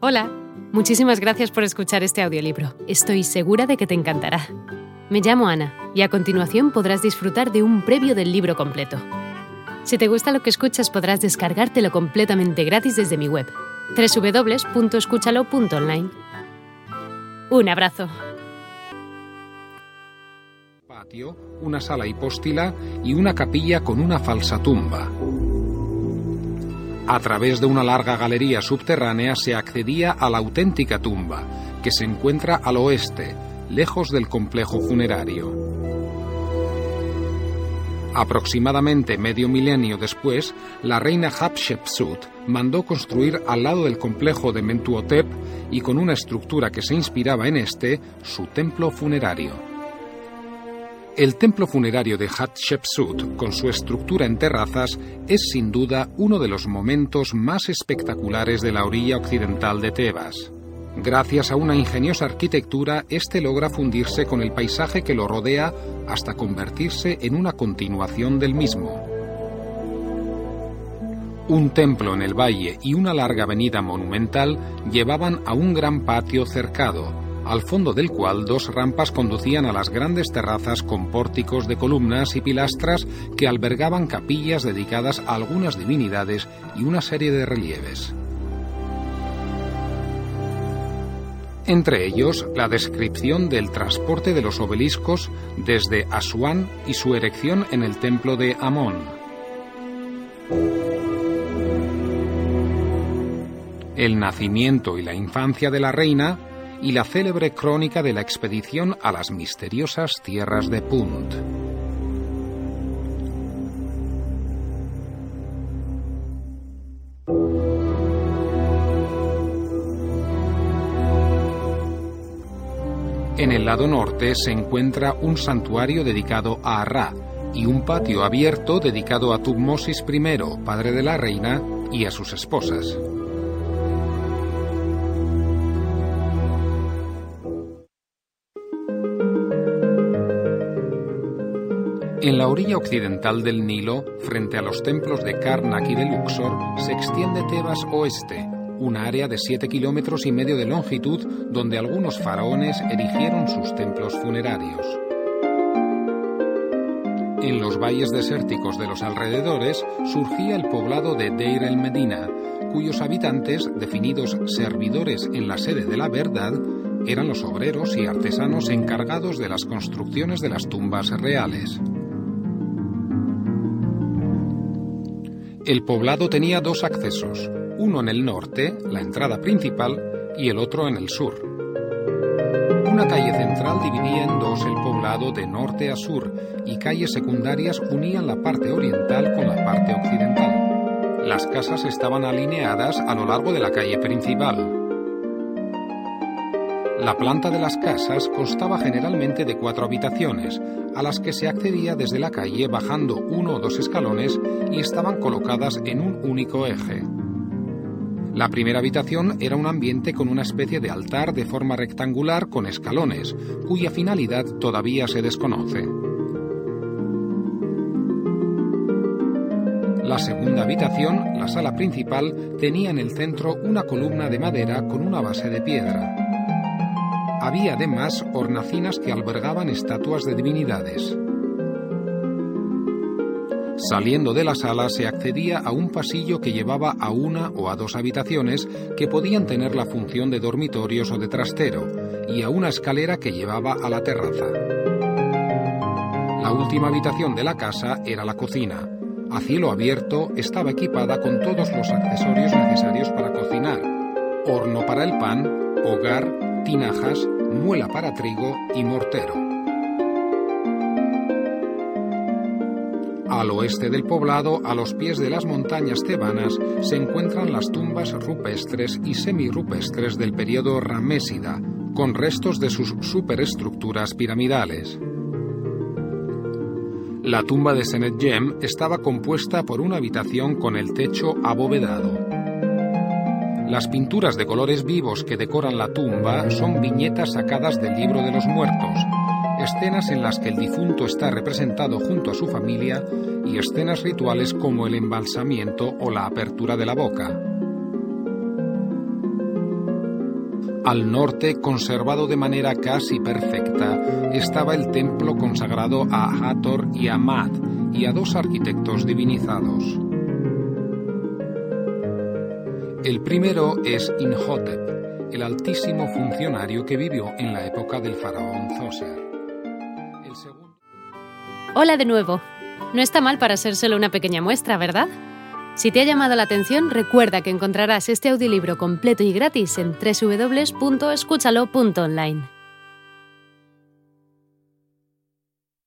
Hola, muchísimas gracias por escuchar este audiolibro. Estoy segura de que te encantará. Me llamo Ana y a continuación podrás disfrutar de un previo del libro completo. Si te gusta lo que escuchas podrás descargártelo completamente gratis desde mi web, www.escúchalo.online. Un abrazo. Patio, una sala hipóstila y una capilla con una falsa tumba. A través de una larga galería subterránea se accedía a la auténtica tumba, que se encuentra al oeste, lejos del complejo funerario. Aproximadamente medio milenio después, la reina Hatshepsut mandó construir al lado del complejo de Mentuhotep y con una estructura que se inspiraba en este, su templo funerario. El templo funerario de Hatshepsut, con su estructura en terrazas, es sin duda uno de los momentos más espectaculares de la orilla occidental de Tebas. Gracias a una ingeniosa arquitectura, este logra fundirse con el paisaje que lo rodea hasta convertirse en una continuación del mismo. Un templo en el valle y una larga avenida monumental llevaban a un gran patio cercado, al fondo del cual dos rampas conducían a las grandes terrazas con pórticos de columnas y pilastras que albergaban capillas dedicadas a algunas divinidades y una serie de relieves. Entre ellos, la descripción del transporte de los obeliscos desde Asuán y su erección en el templo de Amón. El nacimiento y la infancia de la reina y la célebre crónica de la expedición a las misteriosas tierras de Punt. En el lado norte se encuentra un santuario dedicado a Ra y un patio abierto dedicado a Tutmosis I, padre de la reina, y a sus esposas. En la orilla occidental del Nilo, frente a los templos de Karnak y de Luxor, se extiende Tebas Oeste, una área de 7 kilómetros y medio de longitud donde algunos faraones erigieron sus templos funerarios. En los valles desérticos de los alrededores surgía el poblado de Deir el Medina, cuyos habitantes, definidos servidores en la sede de la verdad, eran los obreros y artesanos encargados de las construcciones de las tumbas reales. El poblado tenía dos accesos, uno en el norte, la entrada principal, y el otro en el sur. Una calle central dividía en dos el poblado de norte a sur y calles secundarias unían la parte oriental con la parte occidental. Las casas estaban alineadas a lo largo de la calle principal. La planta de las casas constaba generalmente de cuatro habitaciones, a las que se accedía desde la calle bajando uno o dos escalones y estaban colocadas en un único eje. La primera habitación era un ambiente con una especie de altar de forma rectangular con escalones, cuya finalidad todavía se desconoce. La segunda habitación, la sala principal, tenía en el centro una columna de madera con una base de piedra. Había además hornacinas que albergaban estatuas de divinidades. Saliendo de la sala se accedía a un pasillo que llevaba a una o a dos habitaciones que podían tener la función de dormitorios o de trastero, y a una escalera que llevaba a la terraza. La última habitación de la casa era la cocina. A cielo abierto estaba equipada con todos los accesorios necesarios para cocinar. Horno para el pan, hogar, tinajas, muela para trigo y mortero. Al oeste del poblado, a los pies de las montañas tebanas, se encuentran las tumbas rupestres y semirrupestres del periodo ramésida, con restos de sus superestructuras piramidales. La tumba de Senetjem estaba compuesta por una habitación con el techo abovedado. Las pinturas de colores vivos que decoran la tumba son viñetas sacadas del libro de los muertos, escenas en las que el difunto está representado junto a su familia y escenas rituales como el embalsamiento o la apertura de la boca. Al norte, conservado de manera casi perfecta, estaba el templo consagrado a Hathor y a y a dos arquitectos divinizados. El primero es Inhotep, el altísimo funcionario que vivió en la época del faraón Zoser. Hola de nuevo. No está mal para ser solo una pequeña muestra, ¿verdad? Si te ha llamado la atención, recuerda que encontrarás este audiolibro completo y gratis en www.escúchalo.online.